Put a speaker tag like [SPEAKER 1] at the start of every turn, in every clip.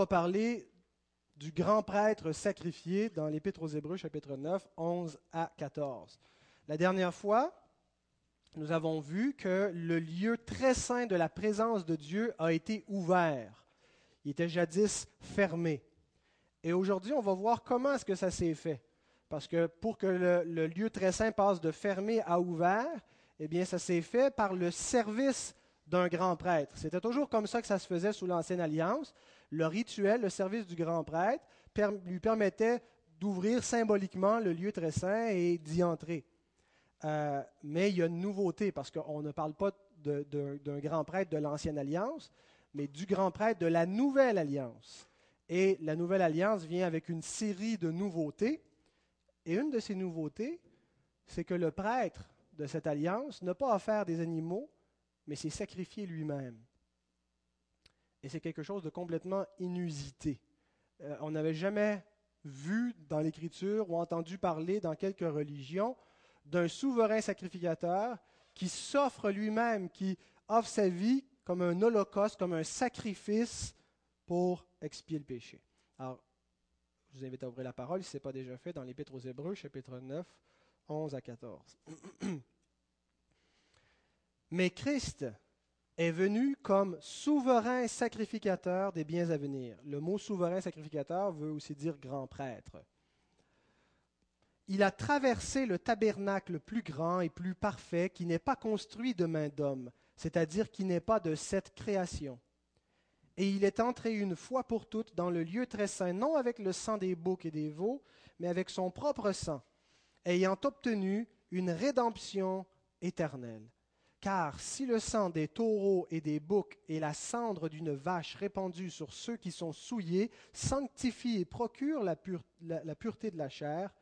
[SPEAKER 1] va parler du grand prêtre sacrifié dans l'Épître aux Hébreux, chapitre 9, 11 à 14. La dernière fois, nous avons vu que le lieu très saint de la présence de Dieu a été ouvert. Il était jadis fermé. Et aujourd'hui, on va voir comment est-ce que ça s'est fait. Parce que pour que le, lieu très saint passe de fermé à ouvert, eh bien, ça s'est fait par le service d'un grand prêtre. C'était toujours comme ça que ça se faisait sous l'Ancienne Alliance. Le rituel, le service du grand prêtre, lui permettait d'ouvrir symboliquement le lieu très saint et d'y entrer. Euh, mais il y a une nouveauté, parce qu'on ne parle pas d'un grand prêtre de l'Ancienne Alliance, mais du grand prêtre de la Nouvelle Alliance. Et la Nouvelle Alliance vient avec une série de nouveautés. Et une de ces nouveautés, c'est que le prêtre de cette alliance n'a pas offert des animaux, mais s'est sacrifié lui-même. Et c'est quelque chose de complètement inusité. Euh, on n'avait jamais vu dans l'Écriture ou entendu parler dans quelques religions d'un souverain sacrificateur qui s'offre lui-même, qui offre sa vie comme un holocauste, comme un sacrifice pour expier le péché. Alors, je vous invite à ouvrir la parole, si ce n'est pas déjà fait, dans l'Épître aux Hébreux, chapitre 9, 11 à 14. Mais Christ est venu comme souverain sacrificateur des biens à venir. Le mot souverain sacrificateur veut aussi dire grand prêtre. Il a traversé le tabernacle plus grand et plus parfait qui n'est pas construit de main d'homme, c'est-à-dire qui n'est pas de cette création. Et il est entré une fois pour toutes dans le lieu très saint, non avec le sang des boucs et des veaux, mais avec son propre sang, ayant obtenu une rédemption éternelle. Car si le sang des taureaux et des boucs et la cendre d'une vache répandue sur ceux qui sont souillés sanctifie et procure la, pureté de la chair,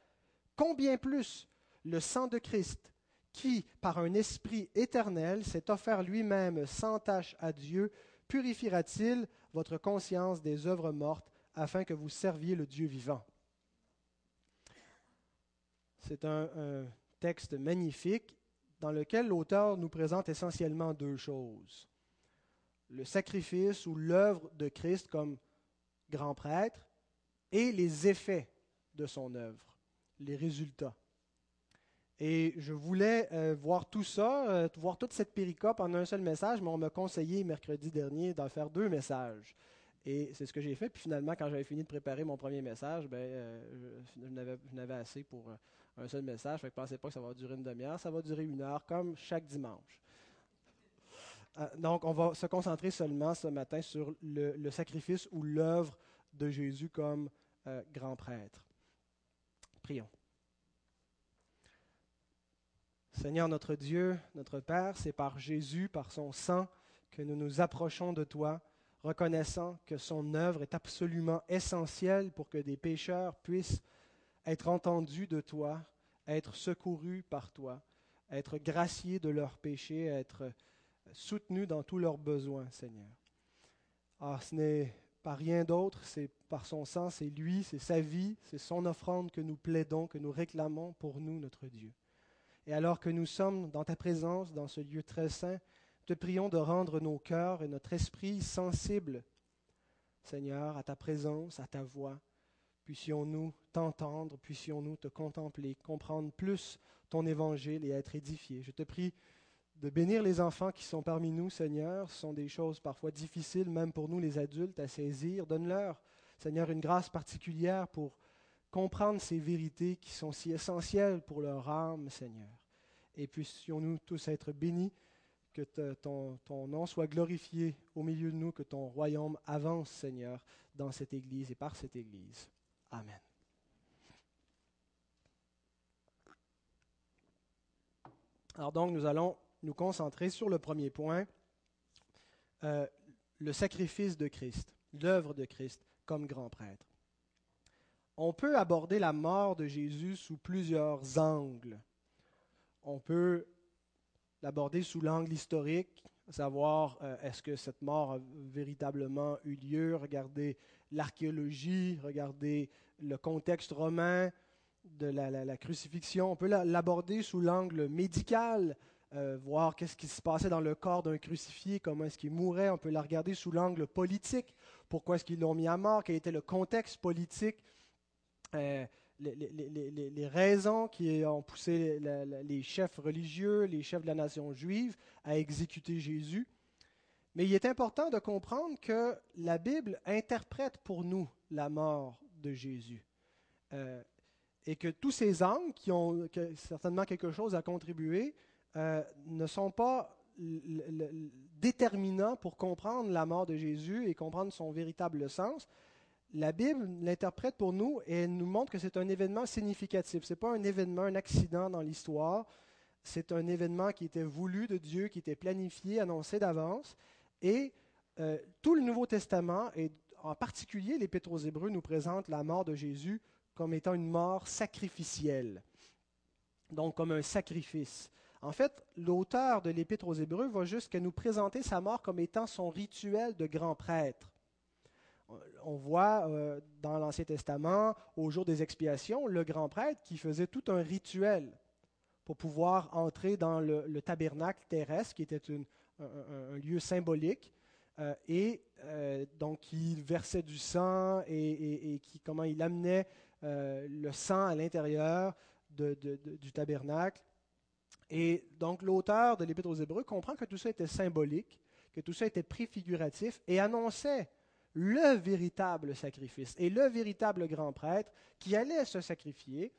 [SPEAKER 1] combien plus le sang de Christ, qui, par un esprit éternel, s'est offert lui-même sans tache à Dieu, purifiera-t-il votre conscience des œuvres mortes afin que vous serviez le Dieu vivant? C'est un texte magnifique dans lequel l'auteur nous présente essentiellement deux choses. Le sacrifice ou l'œuvre de Christ comme grand prêtre et les effets de son œuvre, les résultats. Et je voulais euh, voir tout ça, euh, voir toute cette péricope en un seul message, mais on m'a conseillé mercredi dernier d'en faire deux messages. Et c'est ce que j'ai fait. Puis finalement, quand j'avais fini de préparer mon premier message, ben, euh, je n'avais assez pour un seul message. ne pensez pas que ça va durer une demi-heure, ça va durer une heure, comme chaque dimanche. Euh, donc, on va se concentrer seulement ce matin sur le, sacrifice ou l'œuvre de Jésus comme euh, grand prêtre. Prions. Seigneur notre Dieu, notre Père, c'est par Jésus, par son sang, que nous nous approchons de toi, reconnaissant que son œuvre est absolument essentielle pour que des pécheurs puissent être entendus de toi, être secourus par toi, être graciés de leurs péchés, être soutenus dans tous leurs besoins, Seigneur. Ah, ce n'est pas rien d'autre, c'est par son sang, c'est lui, c'est sa vie, c'est son offrande que nous plaidons, que nous réclamons pour nous, notre Dieu. Et alors que nous sommes dans ta présence, dans ce lieu très saint, te prions de rendre nos cœurs et notre esprit sensibles, Seigneur, à ta présence, à ta voix, Puissions-nous t'entendre, puissions-nous te contempler, comprendre plus ton évangile et être édifiés. Je te prie de bénir les enfants qui sont parmi nous, Seigneur. Ce sont des choses parfois difficiles, même pour nous les adultes, à saisir. Donne-leur, Seigneur, une grâce particulière pour comprendre ces vérités qui sont si essentielles pour leur âme, Seigneur. Et puissions-nous tous être bénis, que ton, nom soit glorifié au milieu de nous, que ton royaume avance, Seigneur, dans cette Église et par cette Église. Amen. Alors donc, nous allons nous concentrer sur le premier point, euh, le sacrifice de Christ, l'œuvre de Christ comme grand prêtre. On peut aborder la mort de Jésus sous plusieurs angles. On peut l'aborder sous l'angle historique, savoir euh, est-ce que cette mort a véritablement eu lieu, regarder l'archéologie, regarder le contexte romain de la, crucifixion. On peut l'aborder sous l'angle médical, euh, voir qu'est-ce qui se passait dans le corps d'un crucifié, comment est-ce qu'il mourait. On peut la regarder sous l'angle politique pourquoi est-ce qu'ils l'ont mis à mort, quel était le contexte politique, euh, les, raisons qui ont poussé les chefs religieux, les chefs de la nation juive à exécuter Jésus. Mais il est important de comprendre que la Bible interprète pour nous la mort de Jésus. Euh, et que tous ces angles qui ont certainement quelque chose à contribuer euh, ne sont pas déterminants pour comprendre la mort de Jésus et comprendre son véritable sens. La Bible l'interprète pour nous et nous montre que c'est un événement significatif. Ce n'est pas un événement, un accident dans l'histoire. C'est un événement qui était voulu de Dieu, qui était planifié, annoncé d'avance. Et euh, tout le Nouveau Testament, et en particulier l'Épître aux Hébreux, nous présente la mort de Jésus comme étant une mort sacrificielle, donc comme un sacrifice. En fait, l'auteur de l'Épître aux Hébreux va jusqu'à nous présenter sa mort comme étant son rituel de grand prêtre. On voit euh, dans l'Ancien Testament, au jour des expiations, le grand prêtre qui faisait tout un rituel pour pouvoir entrer dans le, tabernacle terrestre, qui était un, lieu symbolique, euh, et euh, donc il versait du sang et, qui, comment il amenait le sang à l'intérieur du tabernacle. Et donc l'auteur de l'Épître aux Hébreux comprend que tout ça était symbolique, que tout ça était préfiguratif et annonçait le véritable sacrifice et le véritable grand prêtre qui allait se sacrifier.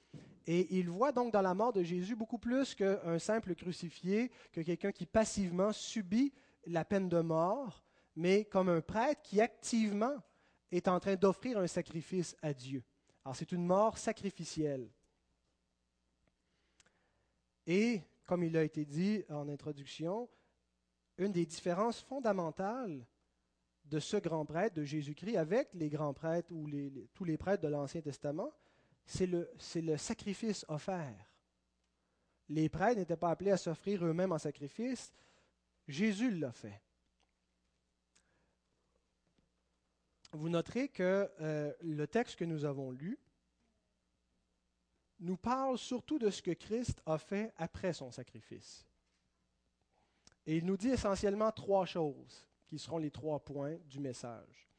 [SPEAKER 1] Et il voit donc dans la mort de Jésus beaucoup plus qu'un simple crucifié, que quelqu'un qui passivement subit la peine de mort, mais comme un prêtre qui activement est en train d'offrir un sacrifice à Dieu. Alors c'est une mort sacrificielle. Et, comme il a été dit en introduction, une des différences fondamentales de ce grand prêtre de Jésus-Christ avec les grands prêtres ou tous les prêtres de l'Ancien Testament, c'est le, sacrifice offert. Les prêtres n'étaient pas appelés à s'offrir eux-mêmes en sacrifice, Jésus l'a fait. vous noterez que euh, le texte que nous avons lu nous parle surtout de ce que Christ a fait après son sacrifice. Et il nous dit essentiellement trois choses qui seront les trois points du message.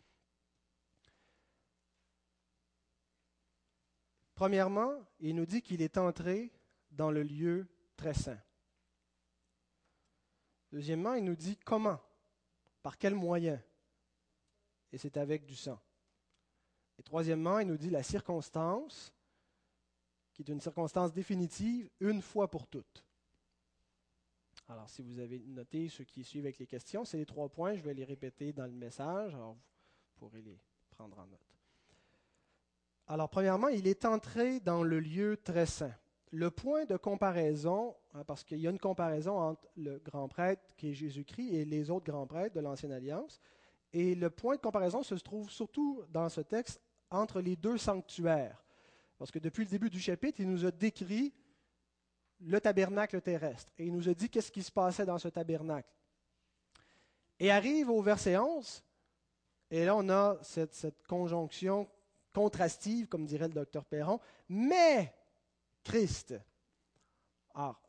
[SPEAKER 1] Premièrement, il nous dit qu'il est entré dans le lieu très saint. Deuxièmement, il nous dit comment, par quels moyens et c'est avec du sang. Et troisièmement, il nous dit la circonstance, qui est une circonstance définitive, une fois pour toutes. Alors, si vous avez noté ceux qui suivent avec les questions, c'est les trois points, je vais les répéter dans le message, alors vous pourrez les prendre en note. Alors, premièrement, il est entré dans le lieu très saint. Le point de comparaison, hein, parce qu'il y a une comparaison entre le grand prêtre qui est Jésus-Christ et les autres grands prêtres de l'Ancienne Alliance, et le point de comparaison se trouve surtout dans ce texte entre les deux sanctuaires. Parce que depuis le début du chapitre, il nous a décrit le tabernacle terrestre. Et il nous a dit qu'est-ce qui se passait dans ce tabernacle. Et arrive au verset 11, et là on a cette, conjonction contrastive, comme dirait le docteur Perron, mais Christ. Alors,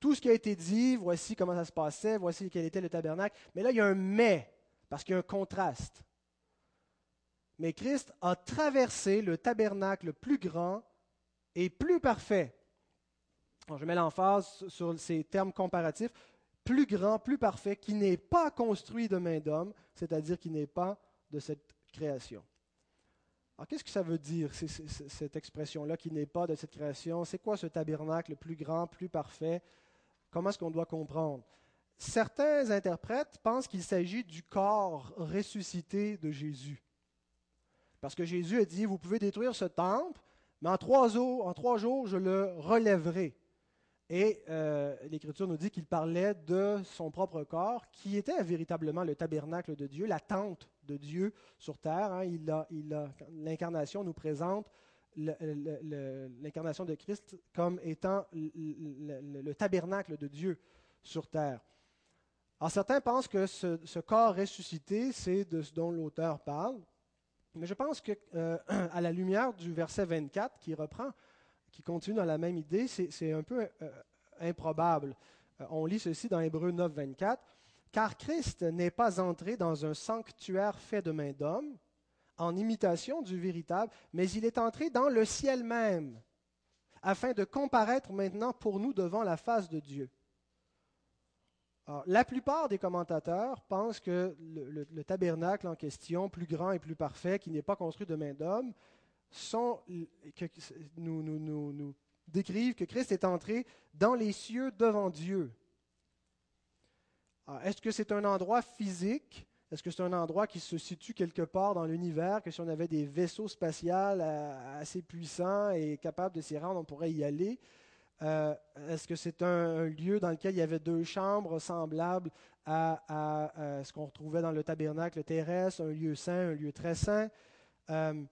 [SPEAKER 1] tout ce qui a été dit, voici comment ça se passait, voici quel était le tabernacle, mais là il y a un mais parce qu'il y a un contraste. Mais Christ a traversé le tabernacle plus grand et plus parfait. Je mets l'emphase sur ces termes comparatifs. Plus grand, plus parfait, qui n'est pas construit de main d'homme, c'est-à-dire qui n'est pas de cette création. Alors, qu'est-ce que ça veut dire, cette expression-là, qui n'est pas de cette création? C'est quoi ce tabernacle plus grand, plus parfait? Comment est-ce qu'on doit comprendre? Certains interprètes pensent qu'il s'agit du corps ressuscité de Jésus. Parce que Jésus a dit, vous pouvez détruire ce temple, mais en trois jours, en trois jours je le relèverai. Et euh, l'Écriture nous dit qu'il parlait de son propre corps, qui était véritablement le tabernacle de Dieu, la tente de Dieu sur terre. Hein. L'incarnation nous présente l'incarnation de Christ comme étant le tabernacle de Dieu sur terre. Alors certains pensent que ce, corps ressuscité, c'est de ce dont l'auteur parle, mais je pense que euh, à la lumière du verset 24 qui reprend, qui continue dans la même idée, c'est un peu euh, improbable. Euh, on lit ceci dans Hébreu 9, 24. Car Christ n'est pas entré dans un sanctuaire fait de main d'homme, en imitation du véritable, mais il est entré dans le ciel même, afin de comparaître maintenant pour nous devant la face de Dieu. la plupart des commentateurs pensent que le, tabernacle en question, plus grand et plus parfait, qui n'est pas construit de main d'homme, nous, nous, nous décrivent que Christ est entré dans les cieux devant Dieu. Est-ce que c'est un endroit physique? Est-ce que c'est un endroit qui se situe quelque part dans l'univers, que si on avait des vaisseaux spatiaux euh, assez puissants et capables de s'y rendre, on pourrait y aller? Euh, est-ce que c'est un, lieu dans lequel il y avait deux chambres semblables à, ce qu'on retrouvait dans le tabernacle terrestre, un lieu saint, un lieu très saint? Euh,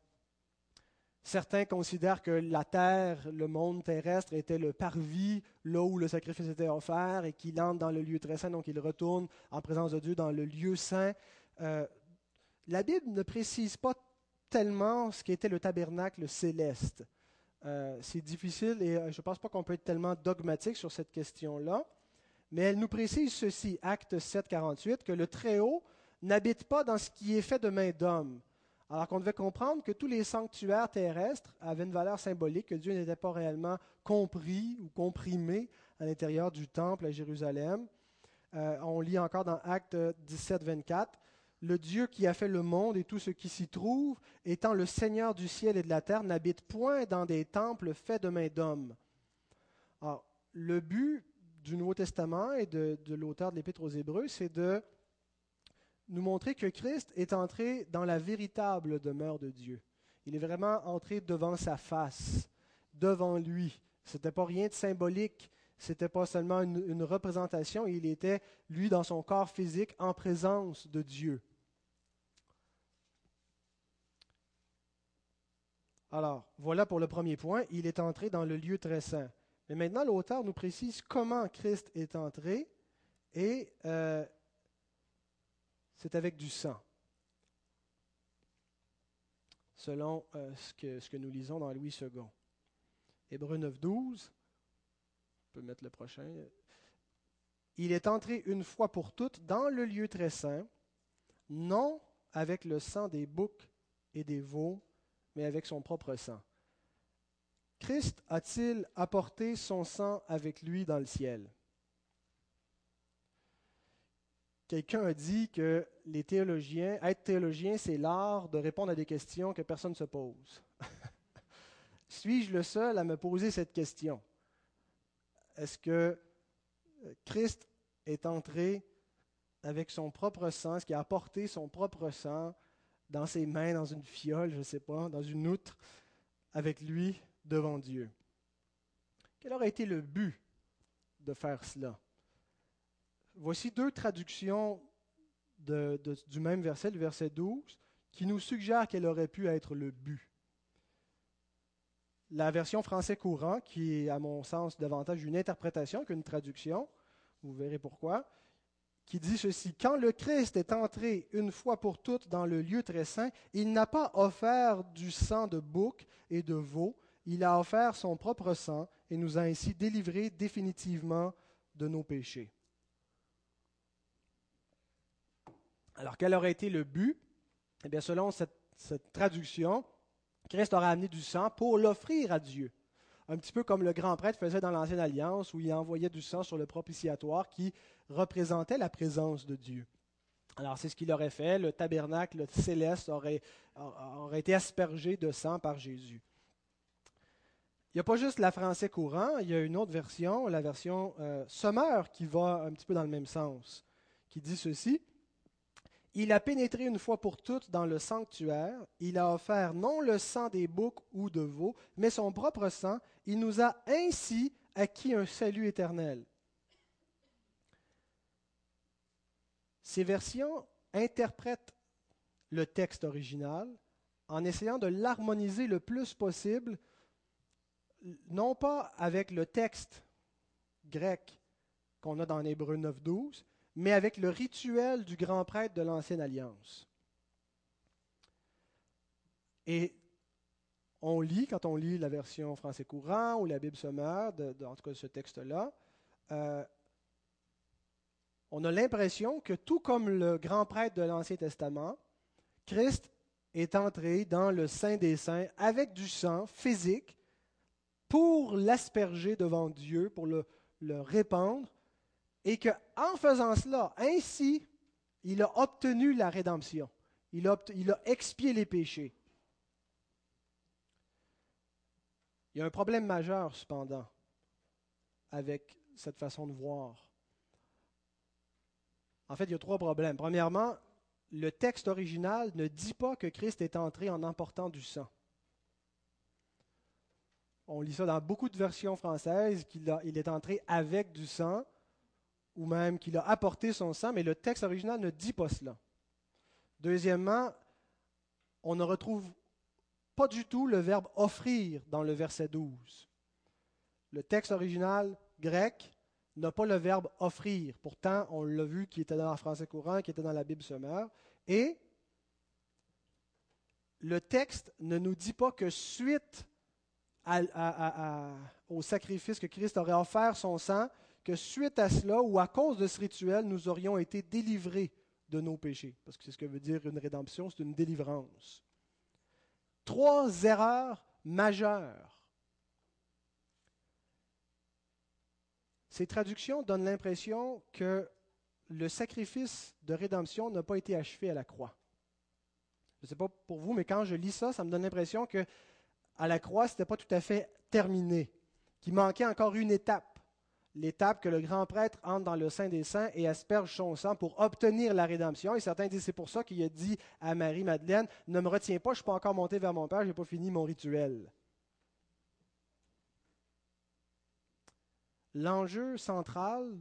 [SPEAKER 1] certains considèrent que la terre, le monde terrestre, était le parvis, là où le sacrifice était offert, et qu'il entre dans le lieu très saint, donc il retourne en présence de Dieu dans le lieu saint. Euh, la Bible ne précise pas tellement ce qu'était le tabernacle céleste. Euh, c'est difficile et euh, je ne pense pas qu'on peut être tellement dogmatique sur cette question-là, mais elle nous précise ceci, Acte 7, 48, que le Très-Haut n'habite pas dans ce qui est fait de main d'homme. Alors qu'on devait comprendre que tous les sanctuaires terrestres avaient une valeur symbolique, que Dieu n'était pas réellement compris ou comprimé à l'intérieur du temple à Jérusalem. on lit encore dans Acte 17, 24, le Dieu qui a fait le monde et tout ce qui s'y trouve, étant le Seigneur du ciel et de la terre, n'habite point dans des temples faits de mains d'hommes. le but du Nouveau Testament et de, l'auteur de l'Épître aux Hébreux, c'est de nous montrer que Christ est entré dans la véritable demeure de Dieu. Il est vraiment entré devant sa face, devant lui. Ce n'était pas rien de symbolique, ce n'était pas seulement une représentation, il était, lui, dans son corps physique, en présence de Dieu. Alors, voilà pour le premier point, il est entré dans le lieu très saint. Mais maintenant, l'auteur nous précise comment Christ est entré et euh, c'est avec du sang. Selon euh, ce, que, ce, que, nous lisons dans Louis II. Hébreu 9, 12. On peut mettre le prochain. Il est entré une fois pour toutes dans le lieu très saint, non avec le sang des boucs et des veaux, mais avec son propre sang. Christ a-t-il apporté son sang avec lui dans le ciel? Quelqu'un a dit que les théologiens, être théologien, c'est l'art de répondre à des questions que personne ne se pose. Suis-je le seul à me poser cette question? Est-ce que Christ est entré avec son propre sang, qu'il a apporté son propre sang dans ses mains, dans une fiole, je ne sais pas, dans une outre, avec lui devant Dieu? Quel aurait été le but de faire cela? Voici deux traductions du même verset, le verset 12, qui nous suggèrent quel aurait pu être le but. La version français courant, qui est à mon sens davantage une interprétation qu'une traduction, vous verrez pourquoi, qui dit ceci, Quand le Christ est entré une fois pour toutes dans le lieu très saint, il n'a pas offert du sang de bouc et de veau, il a offert son propre sang et nous a ainsi délivrés définitivement de nos péchés. Alors quel aurait été le but? Eh bien, selon cette, traduction, Christ aurait amené du sang pour l'offrir à Dieu un petit peu comme le grand prêtre faisait dans l'Ancienne Alliance, où il envoyait du sang sur le propitiatoire qui représentait la présence de Dieu. Alors c'est ce qu'il aurait fait, le tabernacle céleste aurait, été aspergé de sang par Jésus. Il n'y a pas juste la français courant, il y a une autre version, la version euh, Sommer, qui va un petit peu dans le même sens, qui dit ceci. Il a pénétré une fois pour toutes dans le sanctuaire, il a offert non le sang des boucs ou de veaux, mais son propre sang, il nous a ainsi acquis un salut éternel. Ces versions interprètent le texte original en essayant de l'harmoniser le plus possible, non pas avec le texte grec qu'on a dans Hébreu 9.12, mais avec le rituel du grand prêtre de l'Ancienne Alliance. Et on lit, quand on lit la version français courant ou la Bible sommaire, en tout cas ce texte-là, euh, on a l'impression que tout comme le grand prêtre de l'Ancien Testament, Christ est entré dans le Saint des Saints avec du sang physique pour l'asperger devant Dieu, pour le répandre, et qu'en faisant cela, ainsi, il a obtenu la rédemption. Il a, expié les péchés. Il y a un problème majeur, cependant, avec cette façon de voir. En fait, il y a trois problèmes. Premièrement, le texte original ne dit pas que Christ est entré en emportant du sang. On lit ça dans beaucoup de versions françaises, qu'il il est entré avec du sang, ou même qu'il a apporté son sang, mais le texte original ne dit pas cela. Deuxièmement, on ne retrouve pas du tout le verbe offrir dans le verset 12. Le texte original grec n'a pas le verbe offrir. Pourtant, on l'a vu qui était dans le français courant, qui était dans la Bible sommaire. Et le texte ne nous dit pas que suite au sacrifice que Christ aurait offert son sang, que suite à cela ou à cause de ce rituel, nous aurions été délivrés de nos péchés. Parce que c'est ce que veut dire une rédemption, c'est une délivrance. Trois erreurs majeures. Ces traductions donnent l'impression que le sacrifice de rédemption n'a pas été achevé à la croix. Je ne sais pas pour vous, mais quand je lis ça, ça me donne l'impression que à la croix, ce n'était pas tout à fait terminé, qu'il manquait encore une étape l'étape que le grand prêtre entre dans le sein des saints et asperge son sang pour obtenir la rédemption. Et certains disent c'est pour ça qu'il a dit à Marie-Madeleine, ne me retiens pas, je ne suis pas encore monté vers mon Père, je n'ai pas fini mon rituel. L'enjeu central,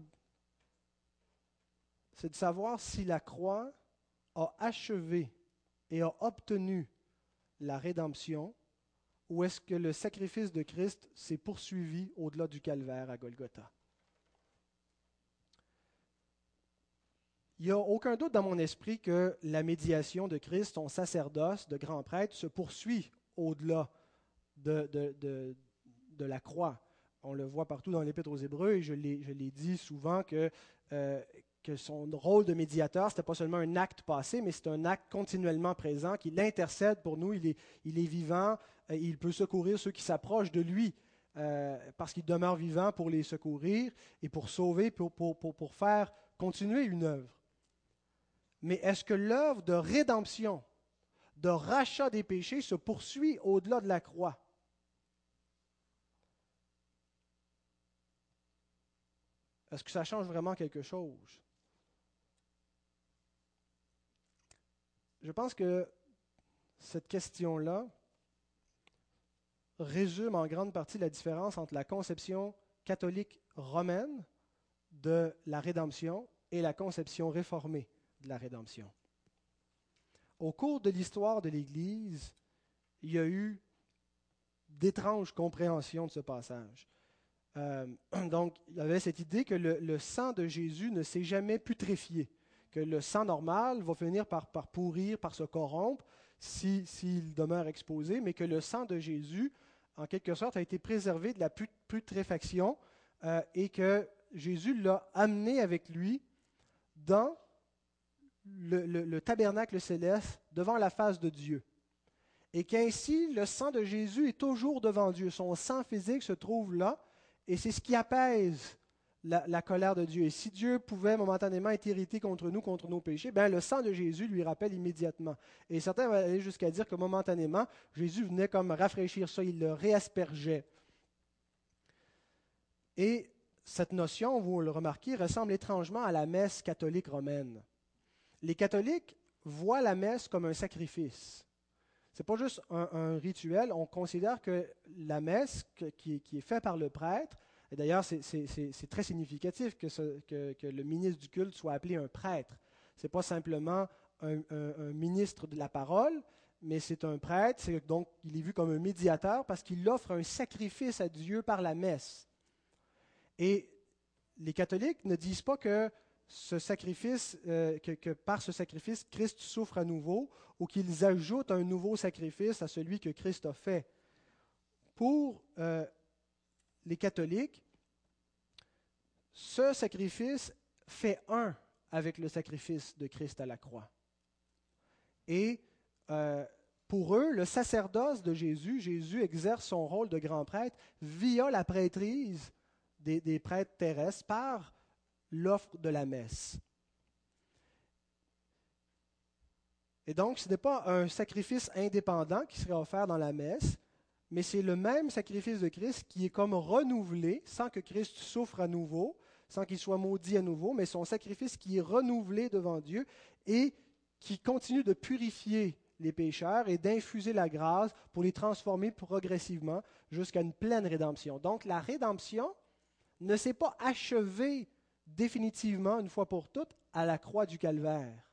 [SPEAKER 1] c'est de savoir si la croix a achevé et a obtenu la rédemption ou est-ce que le sacrifice de Christ s'est poursuivi au-delà du calvaire à Golgotha. Il n'y a aucun doute dans mon esprit que la médiation de Christ, son sacerdoce de grand prêtre, se poursuit au-delà de, la croix. On le voit partout dans l'Épître aux Hébreux, et je l'ai dit souvent que, euh, que son rôle de médiateur, ce n'était pas seulement un acte passé, mais c'est un acte continuellement présent, qui l'intercède pour nous, il est, vivant, il peut secourir ceux qui s'approchent de lui. Euh, parce qu'il demeure vivant pour les secourir et pour sauver, pour faire continuer une œuvre. Mais est-ce que l'œuvre de rédemption, de rachat des péchés se poursuit au-delà de la croix? Est-ce que ça change vraiment quelque chose? Je pense que cette question-là résume en grande partie la différence entre la conception catholique romaine de la rédemption et la conception réformée de la rédemption. Au cours de l'histoire de l'Église, il y a eu d'étranges compréhensions de ce passage. Euh, donc, il y avait cette idée que le, sang de Jésus ne s'est jamais putréfié, que le sang normal va finir par, pourrir, par se corrompre s'il demeure exposé, mais que le sang de Jésus, en quelque sorte, a été préservé de la putréfaction euh, et que Jésus l'a amené avec lui dans le, tabernacle céleste devant la face de Dieu. Et qu'ainsi, le sang de Jésus est toujours devant Dieu. Son sang physique se trouve là, et c'est ce qui apaise la, colère de Dieu. Et si Dieu pouvait momentanément être irrité contre nous, contre nos péchés, ben le sang de Jésus lui rappelle immédiatement. Et certains vont aller jusqu'à dire que momentanément, Jésus venait comme rafraîchir ça, il le réaspergeait. Et cette notion, vous le remarquez, ressemble étrangement à la messe catholique romaine les catholiques voient la messe comme un sacrifice. Ce n'est pas juste un, rituel. On considère que la messe qui, est faite par le prêtre, et d'ailleurs c'est très significatif que, le ministre du culte soit appelé un prêtre. Ce n'est pas simplement un, ministre de la parole, mais c'est un prêtre, donc il est vu comme un médiateur parce qu'il offre un sacrifice à Dieu par la messe. Et les catholiques ne disent pas que ce sacrifice, euh, que, par ce sacrifice, Christ souffre à nouveau, ou qu'ils ajoutent un nouveau sacrifice à celui que Christ a fait. Pour euh, les catholiques, ce sacrifice fait un avec le sacrifice de Christ à la croix. Et euh, Pour eux, le sacerdoce de Jésus, Jésus exerce son rôle de grand prêtre via la prêtrise des, des prêtres terrestres par l'offre de la messe. Et donc, ce n'est pas un sacrifice indépendant qui serait offert dans la messe, mais c'est le même sacrifice de Christ qui est comme renouvelé sans que Christ souffre à nouveau, sans qu'il soit maudit à nouveau, mais son sacrifice qui est renouvelé devant Dieu et qui continue de purifier les pécheurs et d'infuser la grâce pour les transformer progressivement jusqu'à une pleine rédemption. Donc la rédemption ne s'est pas achevée définitivement une fois pour toutes à la croix du calvaire.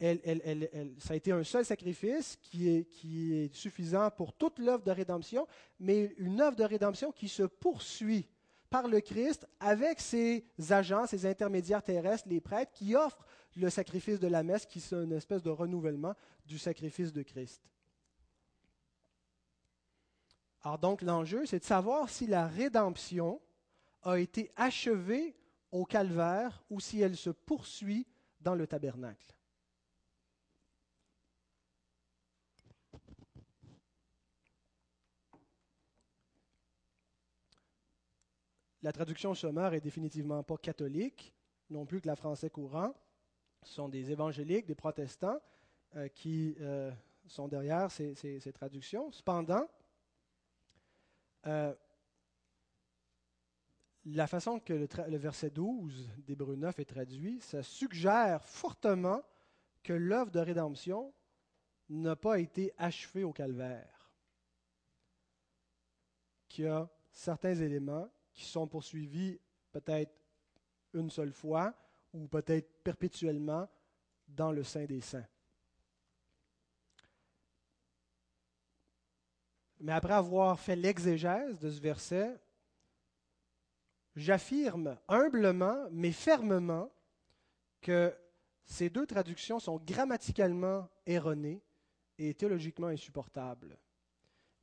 [SPEAKER 1] ça a été un seul sacrifice qui est, qui est suffisant pour toute l'œuvre de rédemption, mais une œuvre de rédemption qui se poursuit par le Christ avec ses agents, ses intermédiaires terrestres, les prêtres, qui offrent le sacrifice de la messe, qui est une espèce de renouvellement du sacrifice de Christ. Alors donc l'enjeu, c'est de savoir si la rédemption a été achevée au calvaire ou si elle se poursuit dans le tabernacle. La traduction sommaire est définitivement pas catholique, non plus que la français courant. Ce sont des évangéliques, des protestants euh, qui euh, sont derrière ces, traductions. Cependant, euh, la façon que le, verset 12 d'Hébreu 9 est traduit, ça suggère fortement que l'œuvre de rédemption n'a pas été achevée au calvaire, qu'il y a certains éléments qui sont poursuivis peut-être une seule fois ou peut-être perpétuellement dans le sein des saints. Mais après avoir fait l'exégèse de ce verset, j'affirme humblement mais fermement que ces deux traductions sont grammaticalement erronées et théologiquement insupportables.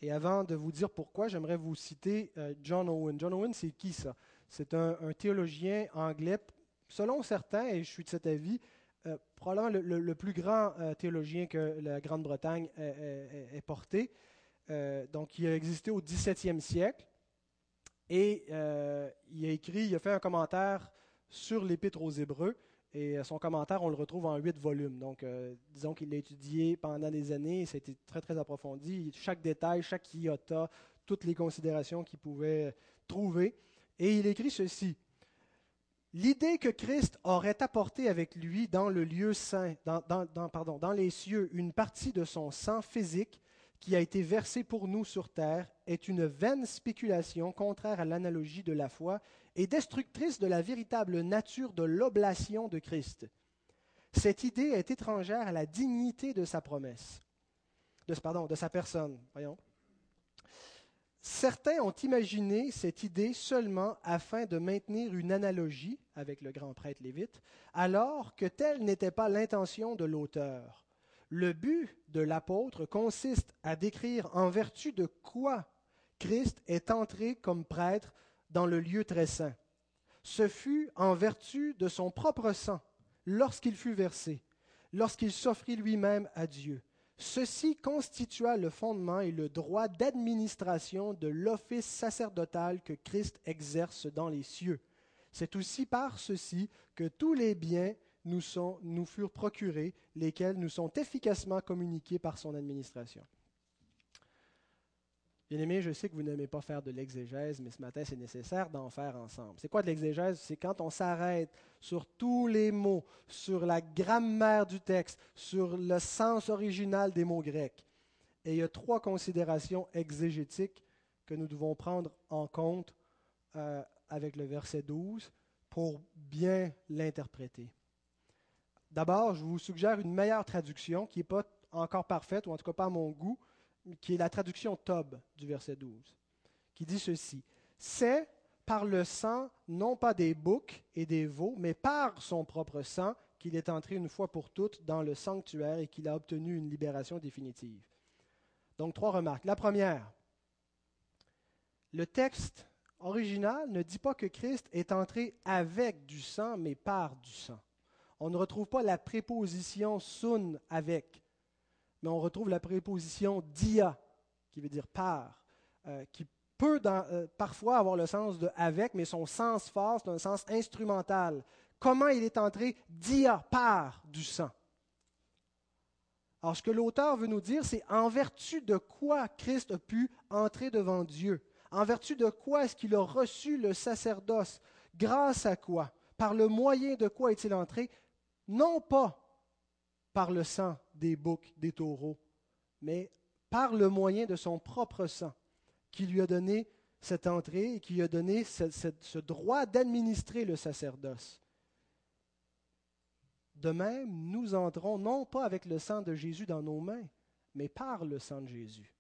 [SPEAKER 1] Et avant de vous dire pourquoi, j'aimerais vous citer euh, John Owen. John Owen, c'est qui ça? C'est un, théologien anglais, selon certains, et je suis de cet avis, euh, probablement le, plus grand euh, théologien que la Grande-Bretagne ait, porté. donc, il a existé au XVIIe siècle. Et il a écrit, il a fait un commentaire sur l'Épître aux Hébreux. Et son commentaire, on le retrouve en huit volumes. Donc, euh, disons qu'il l'a étudié pendant des années, ça a été très, très approfondi. Chaque détail, chaque iota, toutes les considérations qu'il pouvait trouver. Et il écrit ceci. L'idée que Christ aurait apporté avec lui dans le lieu saint, pardon, dans les cieux, une partie de son sang physique qui a été versé pour nous sur terre est une vaine spéculation contraire à l'analogie de la foi et destructrice de la véritable nature de l'oblation de Christ. Cette idée est étrangère à la dignité de sa promesse, de, pardon, de sa personne. Voyons. Certains ont imaginé cette idée seulement afin de maintenir une analogie avec le grand prêtre lévite, alors que telle n'était pas l'intention de l'auteur. Le but de l'apôtre consiste à décrire en vertu de quoi Christ est entré comme prêtre dans le lieu très saint. Ce fut en vertu de son propre sang, lorsqu'il fut versé, lorsqu'il s'offrit lui-même à Dieu. Ceci constitua le fondement et le droit d'administration de l'office sacerdotal que Christ exerce dans les cieux. C'est aussi par ceci que tous les biens nous, nous furent procurés, lesquels nous sont efficacement communiqués par son administration. Bien aimé, je sais que vous n'aimez pas faire de l'exégèse, mais ce matin, c'est nécessaire d'en faire ensemble. C'est quoi de l'exégèse? C'est quand on s'arrête sur tous les mots, sur la grammaire du texte, sur le sens original des mots grecs. Et il y a trois considérations exégétiques que nous devons prendre en compte euh, avec le verset 12 pour bien l'interpréter. D'abord, je vous suggère une meilleure traduction qui n'est pas encore parfaite, ou en tout cas pas à mon goût, qui est la traduction Tob du verset 12, qui dit ceci. C'est par le sang, non pas des boucs et des veaux, mais par son propre sang qu'il est entré une fois pour toutes dans le sanctuaire et qu'il a obtenu une libération définitive. Donc trois remarques. La première, le texte original ne dit pas que Christ est entré avec du sang, mais par du sang on ne retrouve pas la préposition sun avec mais on retrouve la préposition dia, qui veut dire par, euh, qui peut euh, parfois avoir le sens de avec, mais son sens fort, c'est un sens instrumental. Comment il est entré? Dia, par du sang. Alors, ce que l'auteur veut nous dire, c'est en vertu de quoi Christ a pu entrer devant Dieu? En vertu de quoi est-ce qu'il a reçu le sacerdoce? Grâce à quoi? Par le moyen de quoi est-il entré? Non pas par le sang des boucs, des taureaux, mais par le moyen de son propre sang, qui lui a donné cette entrée et qui lui a donné ce, droit d'administrer le sacerdoce. De même, nous entrons non pas avec le sang de Jésus dans nos mains, mais par le sang de Jésus.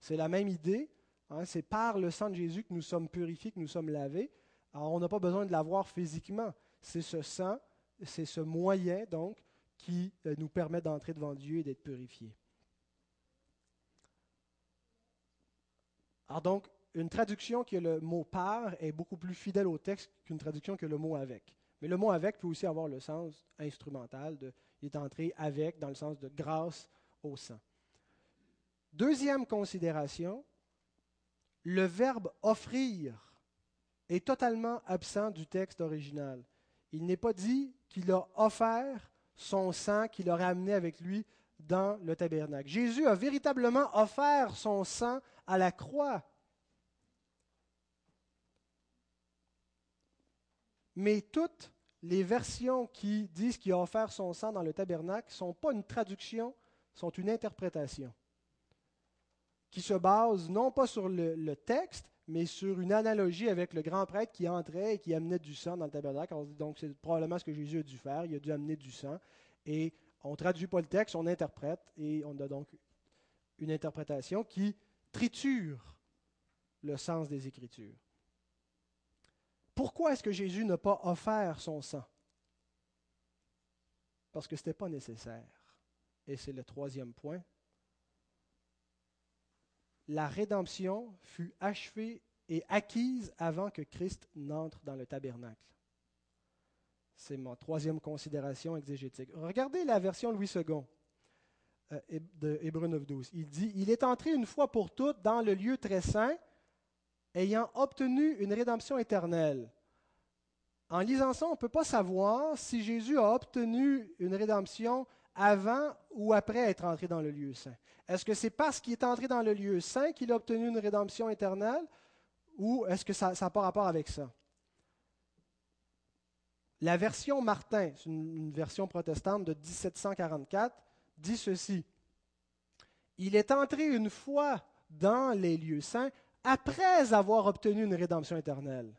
[SPEAKER 1] C'est la même idée, hein, c'est par le sang de Jésus que nous sommes purifiés, que nous sommes lavés. Alors on n'a pas besoin de l'avoir physiquement, c'est ce sang, c'est ce moyen donc qui euh, nous permet d'entrer devant Dieu et d'être purifiés. Alors donc, une traduction qui a le mot par est beaucoup plus fidèle au texte qu'une traduction qui a le mot avec. Mais le mot avec peut aussi avoir le sens instrumental de il est entré avec dans le sens de grâce au sang. Deuxième considération, le verbe offrir est totalement absent du texte original. Il n'est pas dit qu'il a offert son sang qu'il aurait amené avec lui dans le tabernacle. Jésus a véritablement offert son sang à la croix. Mais toutes les versions qui disent qu'il a offert son sang dans le tabernacle ne sont pas une traduction, sont une interprétation qui se base non pas sur le, le texte, mais sur une analogie avec le grand prêtre qui entrait et qui amenait du sang dans le tabernacle. Donc, c'est probablement ce que Jésus a dû faire. Il a dû amener du sang. Et on ne traduit pas le texte, on interprète. Et on a donc une interprétation qui triture le sens des Écritures. Pourquoi est-ce que Jésus n'a pas offert son sang? Parce que ce n'était pas nécessaire. Et c'est le troisième point la rédemption fut achevée et acquise avant que Christ n'entre dans le tabernacle. C'est ma troisième considération exégétique. Regardez la version Louis II euh, de Hébreu 9.12. Il dit, Il est entré une fois pour toutes dans le lieu très saint, ayant obtenu une rédemption éternelle. En lisant ça, on ne peut pas savoir si Jésus a obtenu une rédemption avant ou après être entré dans le lieu saint? Est-ce que c'est parce qu'il est entré dans le lieu saint qu'il a obtenu une rédemption éternelle ou est-ce que ça n'a pas rapport avec ça? La version Martin, c'est une, version protestante de 1744, dit ceci. Il est entré une fois dans les lieux saints après avoir obtenu une rédemption éternelle.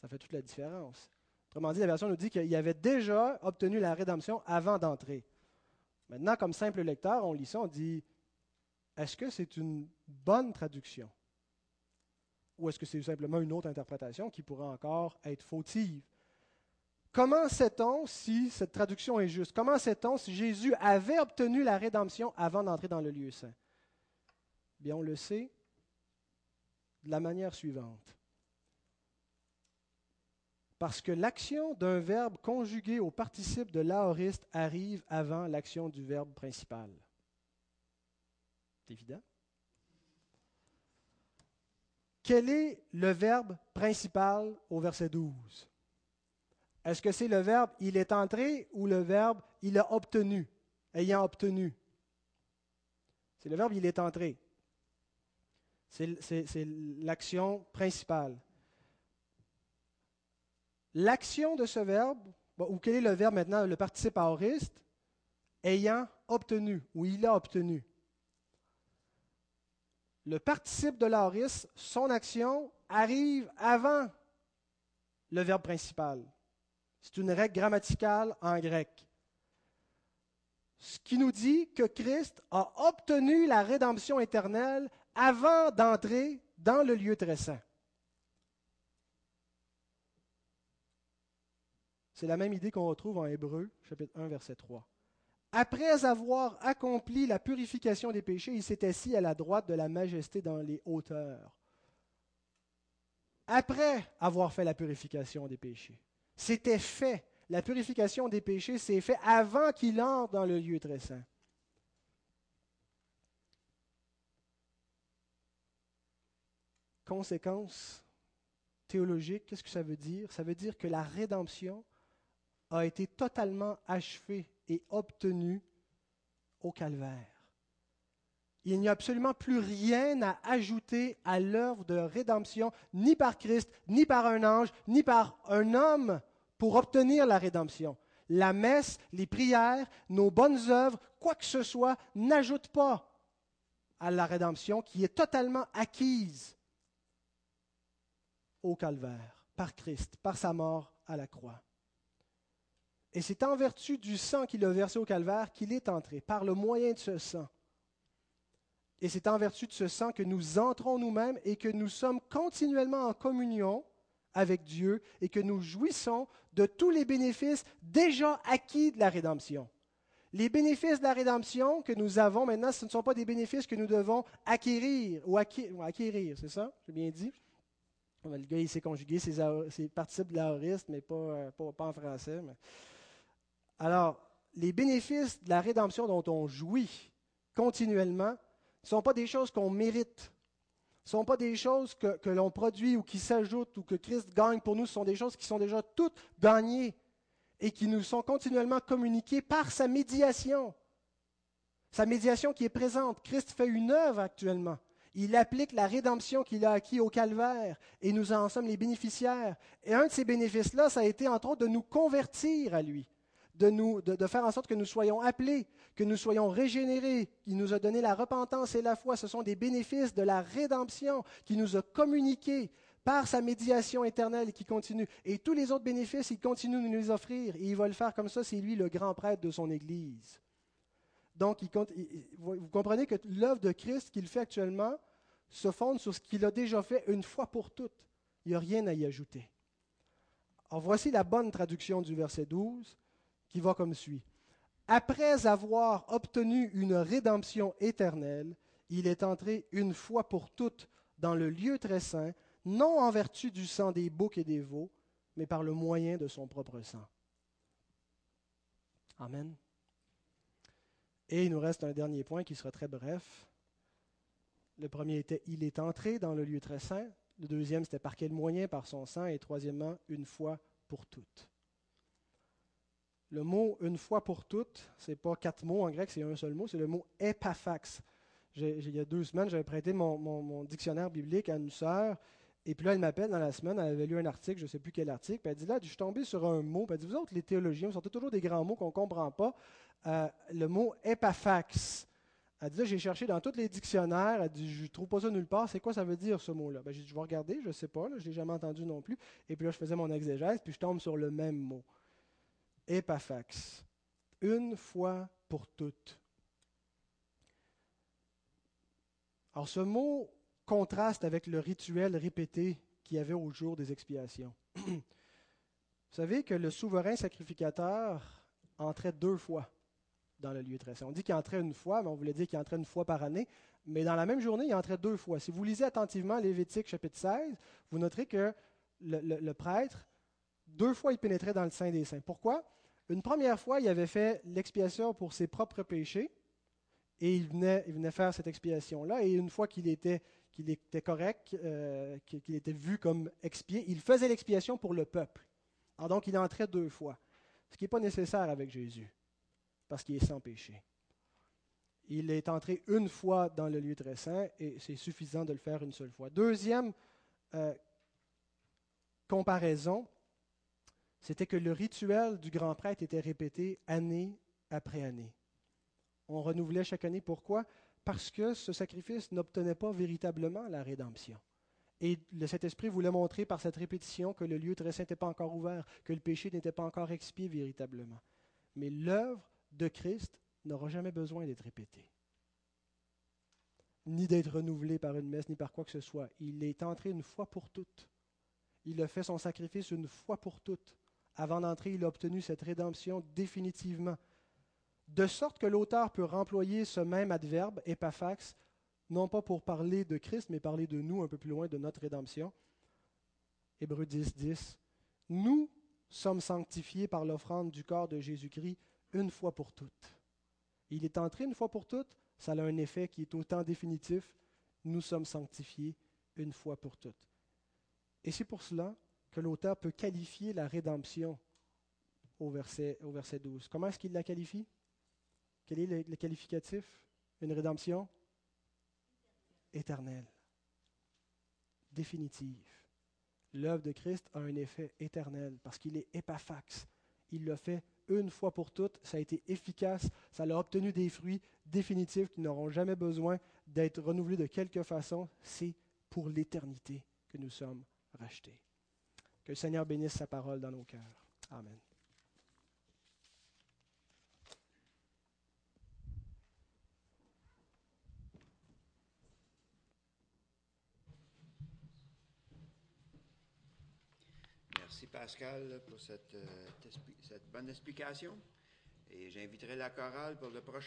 [SPEAKER 1] Ça fait toute la différence. Autrement dit, la version nous dit qu'il avait déjà obtenu la rédemption avant d'entrer. Maintenant, comme simple lecteur, on lit ça, on dit, est-ce que c'est une bonne traduction? Ou est-ce que c'est simplement une autre interprétation qui pourrait encore être fautive? Comment sait-on si cette traduction est juste? Comment sait-on si Jésus avait obtenu la rédemption avant d'entrer dans le lieu saint? Bien, on le sait de la manière suivante parce que l'action d'un verbe conjugué au participe de l'aoriste arrive avant l'action du verbe principal. C'est évident? Quel est le verbe principal au verset 12 Est-ce que c'est le verbe il est entré ou le verbe il a obtenu, ayant obtenu? C'est le verbe il est entré. C'est l'action principale. L'action de ce verbe, ou quel est le verbe maintenant, le participe aoriste, ayant obtenu, ou il a obtenu. Le participe de l'aoriste, son action, arrive avant le verbe principal. C'est une règle grammaticale en grec. Ce qui nous dit que Christ a obtenu la rédemption éternelle avant d'entrer dans le lieu très saint. C'est la même idée qu'on retrouve en Hébreu, chapitre 1, verset 3. Après avoir accompli la purification des péchés, il s'est assis à la droite de la majesté dans les hauteurs. Après avoir fait la purification des péchés. C'était fait. La purification des péchés s'est faite avant qu'il entre dans le lieu très saint. Conséquence théologique, qu'est-ce que ça veut dire? Ça veut dire que la rédemption a été totalement achevée et obtenue au calvaire. Il n'y a absolument plus rien à ajouter à l'œuvre de rédemption, ni par Christ, ni par un ange, ni par un homme pour obtenir la rédemption. La messe, les prières, nos bonnes œuvres, quoi que ce soit, n'ajoutent pas à la rédemption qui est totalement acquise au calvaire, par Christ, par sa mort à la croix. Et c'est en vertu du sang qu'il a versé au calvaire qu'il est entré, par le moyen de ce sang. Et c'est en vertu de ce sang que nous entrons nous-mêmes et que nous sommes continuellement en communion avec Dieu et que nous jouissons de tous les bénéfices déjà acquis de la rédemption. Les bénéfices de la rédemption que nous avons maintenant, ce ne sont pas des bénéfices que nous devons acquérir ou acquérir, c'est ça? J'ai bien dit? Le gars, il s'est conjugué ses, participes de l'aoriste, mais euh, pas, pas, en français. Alors, les bénéfices de la rédemption dont on jouit continuellement ne sont pas des choses qu'on mérite. Ne sont pas des choses que, l'on produit ou qui s'ajoutent ou que Christ gagne pour nous. Ce sont des choses qui sont déjà toutes gagnées et qui nous sont continuellement communiquées par sa médiation. Sa médiation qui est présente. Christ fait une œuvre actuellement. Il applique la rédemption qu'il a acquis au calvaire et nous en sommes les bénéficiaires. Et un de ces bénéfices-là, ça a été entre autres de nous convertir à lui de, nous, de, faire en sorte que nous soyons appelés, que nous soyons régénérés. Il nous a donné la repentance et la foi. Ce sont des bénéfices de la rédemption qui nous a communiqués par sa médiation éternelle qui continue. Et tous les autres bénéfices, il continue de nous les offrir. Et il va le faire comme ça, c'est lui le grand prêtre de son Église. Donc, vous comprenez que l'œuvre de Christ qu'il fait actuellement se fonde sur ce qu'il a déjà fait une fois pour toutes. Il n'y a rien à y ajouter. Alors voici la bonne traduction du verset 12 qui va comme suit. Après avoir obtenu une rédemption éternelle, il est entré une fois pour toutes dans le lieu très saint, non en vertu du sang des boucs et des veaux, mais par le moyen de son propre sang. Amen. Et il nous reste un dernier point qui sera très bref. Le premier était il est entré dans le lieu très saint. Le deuxième, c'était par quel moyen? Par son sang. Et troisièmement, une fois pour toutes. Le mot une fois pour toutes, ce n'est pas quatre mots en grec, c'est un seul mot, c'est le mot epaphax. il y a deux semaines, j'avais prêté mon, dictionnaire biblique à une sœur, et puis là, elle m'appelle dans la semaine, elle avait lu un article, je ne sais plus quel article, puis elle dit là, je suis tombé sur un mot, elle dit, vous autres, les théologiens, vous sortez toujours des grands mots qu'on ne comprend pas. Euh, le mot epaphax. Elle dit là, j'ai cherché dans tous les dictionnaires, elle dit, je ne trouve pas ça nulle part, c'est quoi ça veut dire ce mot-là? Ben, J'ai dit, je vais regarder, je ne sais pas, je ne l'ai jamais entendu non plus. Et puis là, je faisais mon exégèse, puis je tombe sur le même mot. Epaphax, une fois pour toutes. Alors ce mot contraste avec le rituel répété qu'il y avait au jour des expiations. Vous savez que le souverain sacrificateur entrait deux fois dans le lieu très saint. On dit qu'il entrait une fois, mais on voulait dire qu'il entrait une fois par année. Mais dans la même journée, il entrait deux fois. Si vous lisez attentivement Lévitique chapitre 16, vous noterez que le, le prêtre, deux fois, il pénétrait dans le Saint des Saints. Pourquoi? Une première fois, il avait fait l'expiation pour ses propres péchés et il venait, faire cette expiation-là. Et une fois qu'il était, qu'il était correct, euh, qu'il était vu comme expié, il faisait l'expiation pour le peuple. Alors donc, il entrait deux fois, ce qui n'est pas nécessaire avec Jésus, parce qu'il est sans péché. Il est entré une fois dans le lieu très saint et c'est suffisant de le faire une seule fois. Deuxième euh, comparaison, c'était que le rituel du grand prêtre était répété année après année. On renouvelait chaque année. Pourquoi? Parce que ce sacrifice n'obtenait pas véritablement la rédemption. Et le Saint-Esprit voulait montrer par cette répétition que le lieu très saint n'était pas encore ouvert, que le péché n'était pas encore expié véritablement. Mais l'œuvre de Christ n'aura jamais besoin d'être répétée, ni d'être renouvelée par une messe, ni par quoi que ce soit. Il est entré une fois pour toutes. Il a fait son sacrifice une fois pour toutes. Avant d'entrer, il a obtenu cette rédemption définitivement. De sorte que l'auteur peut remployer ce même adverbe, epaphax, non pas pour parler de Christ, mais parler de nous un peu plus loin, de notre rédemption. Hébreu 10, 10. Nous sommes sanctifiés par l'offrande du corps de Jésus-Christ une fois pour toutes. Il est entré une fois pour toutes, ça a un effet qui est autant définitif. Nous sommes sanctifiés une fois pour toutes. Et c'est pour cela que l'auteur peut qualifier la rédemption au verset, au verset 12. Comment est-ce qu'il la qualifie? Quel est le, le qualificatif? Une rédemption éternelle, définitive. L'œuvre de Christ a un effet éternel parce qu'il est épaphax. Il l'a fait une fois pour toutes, ça a été efficace, ça a obtenu des fruits définitifs qui n'auront jamais besoin d'être renouvelés de quelque façon. C'est pour l'éternité que nous sommes rachetés. Que le Seigneur bénisse sa parole dans nos cœurs. Amen.
[SPEAKER 2] Merci Pascal pour cette, euh, bonne explication. Et j'inviterai la chorale pour le prochain.